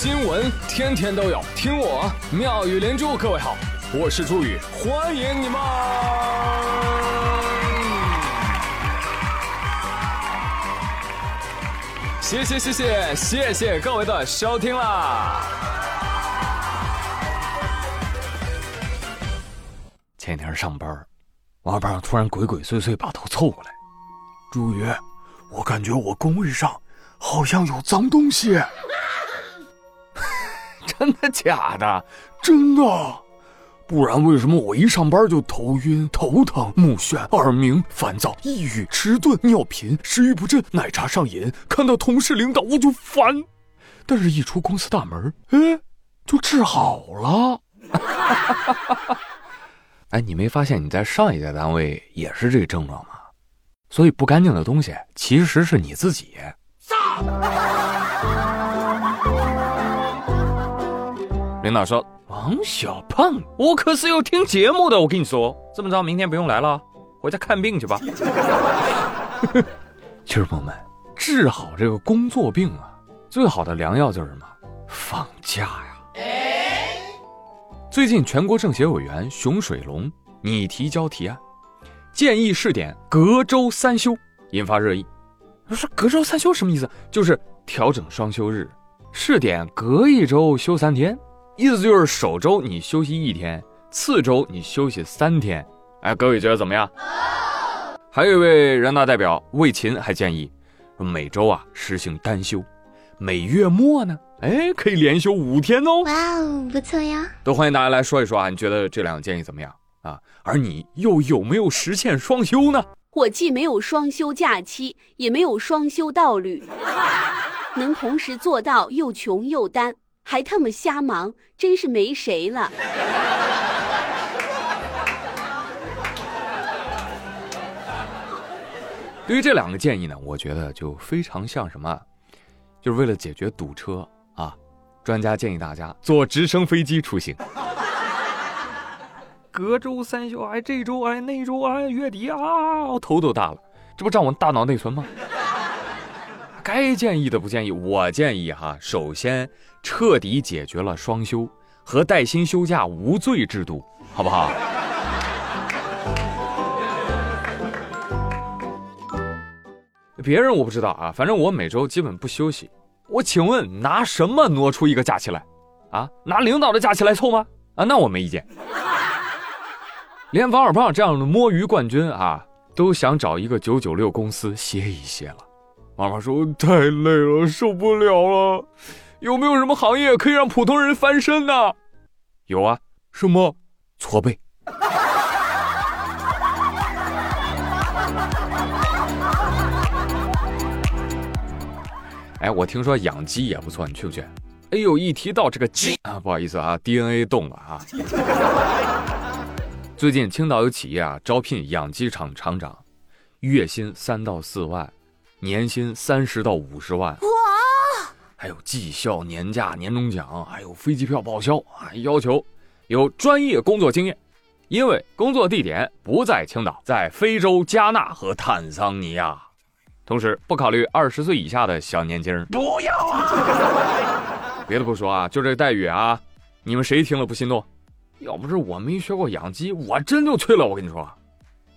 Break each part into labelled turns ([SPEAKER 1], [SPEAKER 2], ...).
[SPEAKER 1] 新闻天天都有，听我妙语连珠。各位好，我是朱宇，欢迎你们！谢谢谢谢谢谢各位的收听啦！前天上班，王八突然鬼鬼祟祟把头凑过来，
[SPEAKER 2] 朱宇，我感觉我工位上好像有脏东西。
[SPEAKER 1] 真的假的？
[SPEAKER 2] 真的，不然为什么我一上班就头晕、头疼、目眩、耳鸣、烦躁、抑郁、迟钝、尿频、食欲不振、奶茶上瘾？看到同事领导我就烦，但是一出公司大门，哎，就治好了。
[SPEAKER 1] 哎，你没发现你在上一家单位也是这个症状吗？所以不干净的东西其实是你自己。领导说：“王小胖，我可是有听节目的。我跟你说，这么着，明天不用来了，回家看病去吧。”其实朋友们，治好这个工作病啊，最好的良药就是什么？放假呀！最近全国政协委员熊水龙拟提交提案，建议试点隔周三休，引发热议。说隔周三休什么意思？就是调整双休日，试点隔一周休三天。意思就是首周你休息一天，次周你休息三天。哎，各位觉得怎么样？还有一位人大代表魏琴还建议，每周啊实行单休，每月末呢，哎可以连休五天哦。哇哦，不错呀！都欢迎大家来说一说啊，你觉得这两个建议怎么样啊？而你又有没有实现双休呢？
[SPEAKER 3] 我既没有双休假期，也没有双休道侣，能同时做到又穷又单。还他妈瞎忙，真是没谁了。
[SPEAKER 1] 对于这两个建议呢，我觉得就非常像什么，就是为了解决堵车啊。专家建议大家坐直升飞机出行，隔周三休，哎，这周哎，那周哎，月底啊，我头都大了，这不占我大脑内存吗？该建议的不建议，我建议哈，首先彻底解决了双休和带薪休假无罪制度，好不好？别人我不知道啊，反正我每周基本不休息。我请问拿什么挪出一个假期来？啊，拿领导的假期来凑吗？啊，那我没意见。连王二胖这样的摸鱼冠军啊，都想找一个九九六公司歇一歇了。妈妈说太累了，受不了了。有没有什么行业可以让普通人翻身呢？有啊，
[SPEAKER 2] 什么？
[SPEAKER 1] 搓背。哎，我听说养鸡也不错，你去不去？哎呦，一提到这个鸡啊，不好意思啊，DNA 动了啊。最近青岛有企业啊招聘养鸡场厂长，月薪三到四万。年薪三十到五十万，哇！还有绩效、年假、年终奖，还有飞机票报销啊！要求有专业工作经验，因为工作地点不在青岛，在非洲加纳和坦桑尼亚。同时不考虑二十岁以下的小年轻。
[SPEAKER 2] 不要啊！
[SPEAKER 1] 别的不说啊，就这待遇啊，你们谁听了不心动？要不是我没学过养鸡，我真就去了。我跟你说，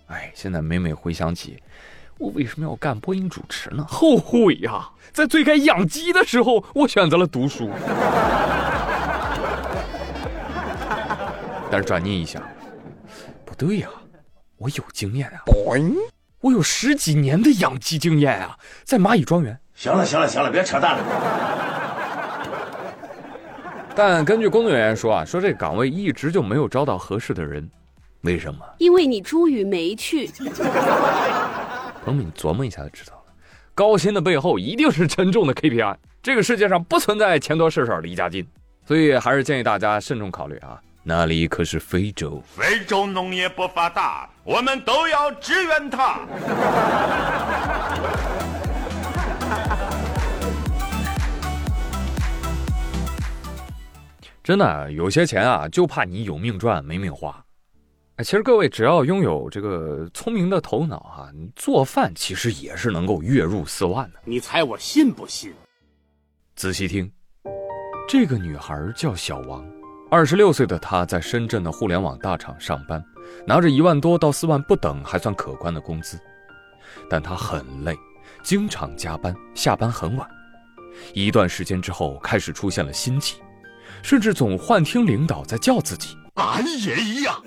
[SPEAKER 1] 哎，现在每每回想起。我为什么要干播音主持呢？后悔呀！在最该养鸡的时候，我选择了读书。但是转念一想，不对呀，我有经验啊！我有十几年的养鸡经验啊，在蚂蚁庄园。
[SPEAKER 2] 行了，行了，行了，别扯淡了。
[SPEAKER 1] 但根据工作人员说啊，说这个岗位一直就没有招到合适的人，为什么？
[SPEAKER 3] 因为你朱宇没去。
[SPEAKER 1] 朋友们，你琢磨一下就知道了。高薪的背后一定是沉重的 KPI。这个世界上不存在钱多事少离家近，所以还是建议大家慎重考虑啊。那里可是非洲，
[SPEAKER 4] 非洲农业不发达，我们都要支援它。
[SPEAKER 1] 真的，有些钱啊，就怕你有命赚没命花。其实各位只要拥有这个聪明的头脑哈，你做饭其实也是能够月入四万的。
[SPEAKER 2] 你猜我信不信？
[SPEAKER 1] 仔细听，这个女孩叫小王，二十六岁的她在深圳的互联网大厂上班，拿着一万多到四万不等，还算可观的工资。但她很累，经常加班，下班很晚。一段时间之后，开始出现了心悸，甚至总幻听领导在叫自己。哎呀呀！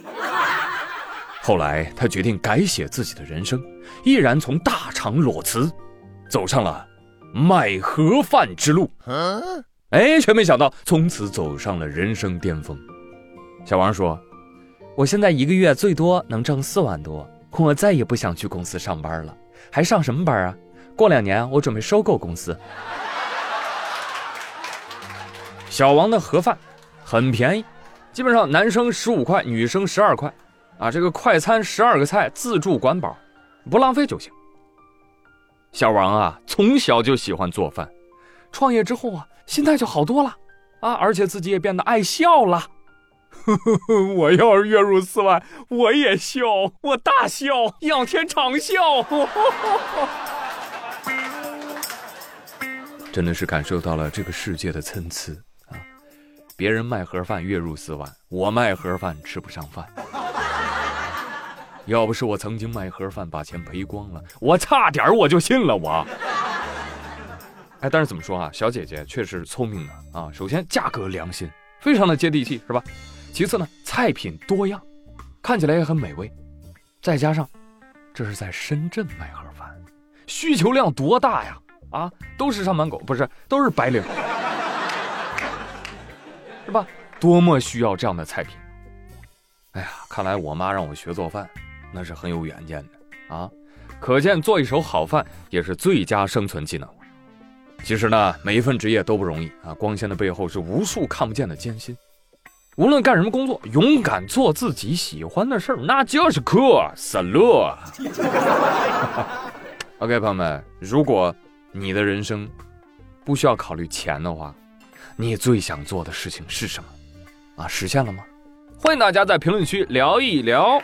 [SPEAKER 1] 后来，他决定改写自己的人生，毅然从大厂裸辞，走上了卖盒饭之路。哎，却没想到从此走上了人生巅峰。小王说：“我现在一个月最多能挣四万多，我再也不想去公司上班了，还上什么班啊？过两年我准备收购公司。”小王的盒饭很便宜，基本上男生十五块，女生十二块，啊，这个快餐十二个菜，自助管饱，不浪费就行。小王啊，从小就喜欢做饭，创业之后啊，心态就好多了，啊，而且自己也变得爱笑了。我要是月入四万，我也笑，我大笑，仰天长笑。真的是感受到了这个世界的参差啊。别人卖盒饭月入四万，我卖盒饭吃不上饭。要不是我曾经卖盒饭把钱赔光了，我差点我就信了我。哎，但是怎么说啊，小姐姐确实聪明的啊。首先价格良心，非常的接地气，是吧？其次呢，菜品多样，看起来也很美味。再加上这是在深圳卖盒饭，需求量多大呀？啊，都是上班狗，不是，都是白领。是吧？多么需要这样的菜品！哎呀，看来我妈让我学做饭，那是很有远见的啊！可见做一手好饭也是最佳生存技能。其实呢，每一份职业都不容易啊，光鲜的背后是无数看不见的艰辛。无论干什么工作，勇敢做自己喜欢的事儿，那就是酷，salute。OK，朋友们，如果你的人生不需要考虑钱的话，你最想做的事情是什么？啊，实现了吗？欢迎大家在评论区聊一聊。